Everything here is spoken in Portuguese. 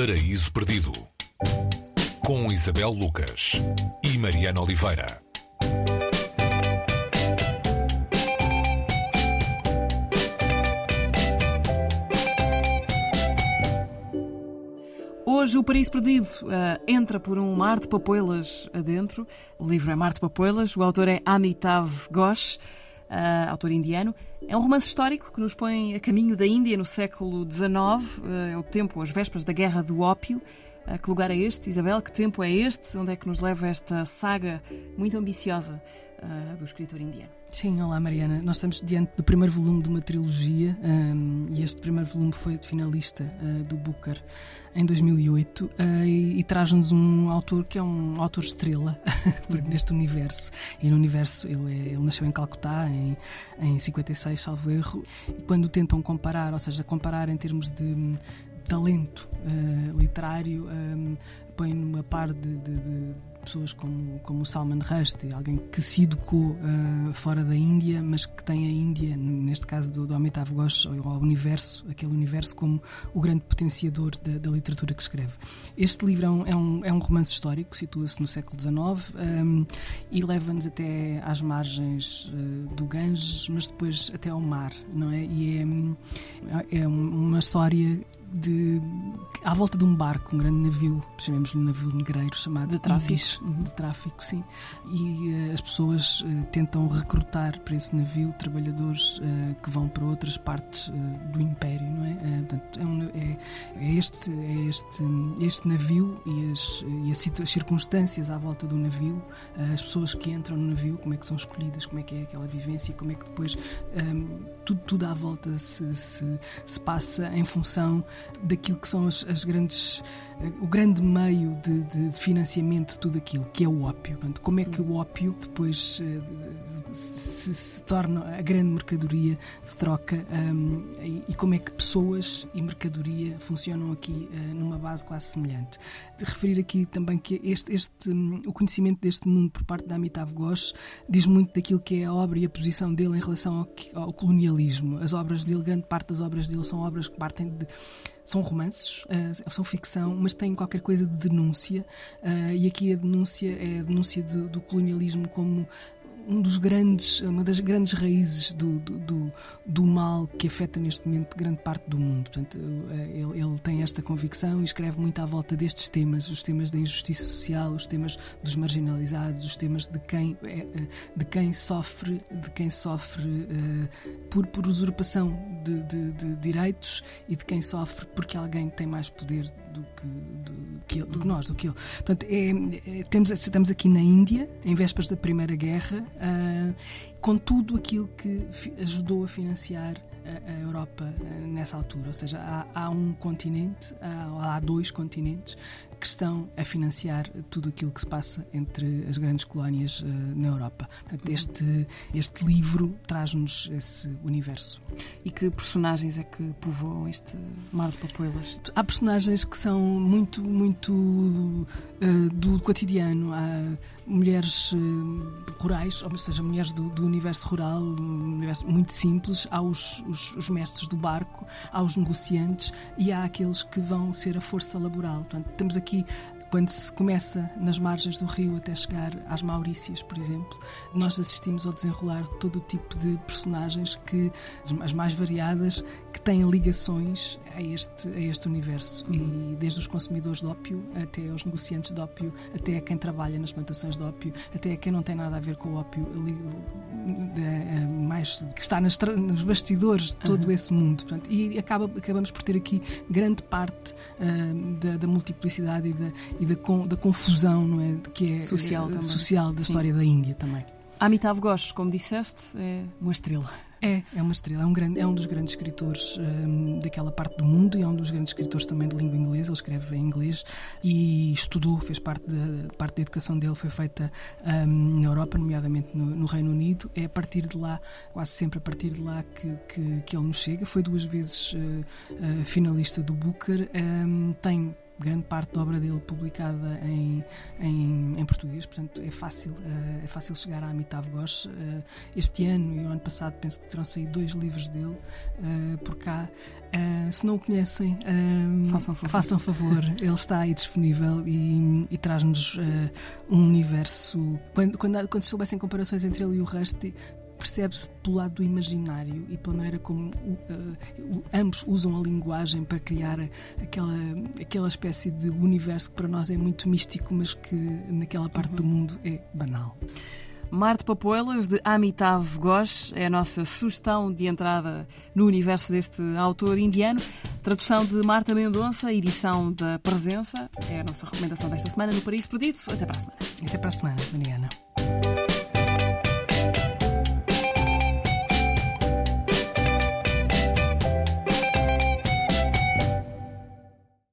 Paraíso Perdido com Isabel Lucas e Mariana Oliveira. Hoje o Paraíso Perdido uh, entra por um mar de papoilas adentro. O livro é Mar de Papoilas, o autor é Amitav Ghosh, uh, autor indiano. É um romance histórico que nos põe a caminho da Índia no século XIX, uh, é o tempo, as vésperas da Guerra do Ópio. Uh, que lugar é este, Isabel? Que tempo é este? Onde é que nos leva esta saga muito ambiciosa do escritor indiano? Sim, olá Mariana. Nós estamos diante do primeiro volume de uma trilogia um, e este primeiro volume foi finalista uh, do Booker em 2008 uh, e, e traz-nos um autor que é um autor estrela neste universo. E no universo ele, é, ele nasceu em Calcutá em, em 56, salvo erro. E quando tentam comparar, ou seja, comparar em termos de talento uh, literário, um, põe numa par de, de, de pessoas como, como Salman Rushdie, alguém que se educou uh, fora da Índia, mas que tem a Índia, neste caso do, do Amitav Ghosh, ou o universo, aquele universo como o grande potenciador da, da literatura que escreve. Este livro é um, é um, é um romance histórico, situa-se no século XIX um, e leva-nos até às margens uh, do Ganges, mas depois até ao mar, não é? E é, é uma história de à volta de um barco, um grande navio, chamemos-lhe um navio negreiro chamado de tráfico, uhum. de tráfico, sim. E uh, as pessoas uh, tentam recrutar para esse navio trabalhadores uh, que vão para outras partes do império, não é? portanto, é, um, é, é, este é este este navio e as, e as, circunstâncias à volta do navio, as pessoas que entram no navio, como é que são escolhidas, como é que é aquela vivência, como é que depois um, tudo tudo à volta se, se, se passa em função daquilo que são as, as grandes, o grande meio de, de, financiamento de tudo aquilo, que é o ópio. Portanto, como é que o ópio depois eh, se, se torna a grande mercadoria de troca um, e, como é que pessoas e mercadoria funcionam aqui uh, numa base quase semelhante. De referir aqui também que este, este, um, o conhecimento deste mundo por parte da Amitav Ghosh diz muito daquilo que é a obra e a posição dele em relação ao, ao colonialismo. As obras dele, grande parte das obras dele são obras que partem de são romances, uh, são ficção, mas têm qualquer coisa de denúncia, uh, e aqui a denúncia é a denúncia do, do colonialismo como um dos grandes, uma das grandes raízes do, do, do, mal que afeta neste momento grande parte do mundo. Portanto, eh, ele, ele, tem esta convicção e escreve muito à volta destes temas, os temas da injustiça social, os temas dos marginalizados, os temas de quem, eh, eh, de quem sofre, de quem sofre por, por usurpação de, de, de, direitos e de quem sofre porque alguém tem mais poder do que, do, que, do que nós, do que ele. Portanto, é, é, temos, estamos aqui na Índia, em vésperas da Primeira Guerra, uh, com tudo aquilo que ajudou a financiar a, a Europa uh, nessa altura. Ou seja, há, há um continente, há, há dois continentes que estão a financiar tudo aquilo que se passa entre as grandes colónias uh, na Europa. Portanto, este, este livro traz-nos esse universo. E que personagens é que povoam este mar de papoelas? Há personagens que são muito, muito uh, do cotidiano. Há mulheres uh, rurais, ou seja, mulheres do, do, universo rural, um universo muito simples. Há os, os, os mestres do barco, há os negociantes e há aqueles que vão ser a força laboral. Portanto, temos aqui quando se começa nas margens do rio até chegar às Maurícias, por exemplo, nós assistimos ao desenrolar todo o tipo de personagens que as mais variadas que têm ligações a este a este universo uhum. e desde os consumidores de ópio até os negociantes de ópio, até a quem trabalha nas plantações de ópio, até a quem não tem nada a ver com o ópio, ali, mais que está nas, nos bastidores de todo uhum. esse mundo. Portanto, e acaba, acabamos por ter aqui grande parte uh, da, da, multiplicidade e da, e da, da confusão não é? que é social, é, social da Sim. história da Índia também. Amitav Ghosh, como disseste, é uma estrela. É, é uma estrela, é um, grande, é um dos grandes escritores um, daquela parte do mundo e é um dos grandes escritores também de língua inglesa. Ele escreve em inglês e estudou, fez parte da, parte da educação dele, foi feita um, na Europa, nomeadamente no, no, Reino Unido. É a partir de lá, quase sempre a partir de lá, que, que, que ele nos chega. Foi duas vezes uh, uh, finalista do Booker, um, tem grande parte da obra dele publicada em, em, em português, portanto é fácil, uh, é fácil chegar a Amitav Ghosh. Uh, este ano e o ano passado penso que terão saído dois livros dele uh, por cá. Se não o conhecem, façam, favor. façam favor. Ele está aí disponível e, e traz-nos um universo. Quando, quando, quando se estabelecem comparações entre ele e o resto, percebe-se pelo lado do imaginário e pela maneira como uh, ambos usam a linguagem para criar aquela, aquela espécie de universo que para nós é muito místico, mas que naquela parte uhum. do mundo é banal. Marte Papoelas, de Amitav Ghosh, é a nossa sugestão de entrada no universo deste autor indiano. Tradução de Marta Mendonça, edição da Presença, é a nossa recomendação desta semana no Paraíso Perdido. Até para a semana. Até para a semana, Mariana.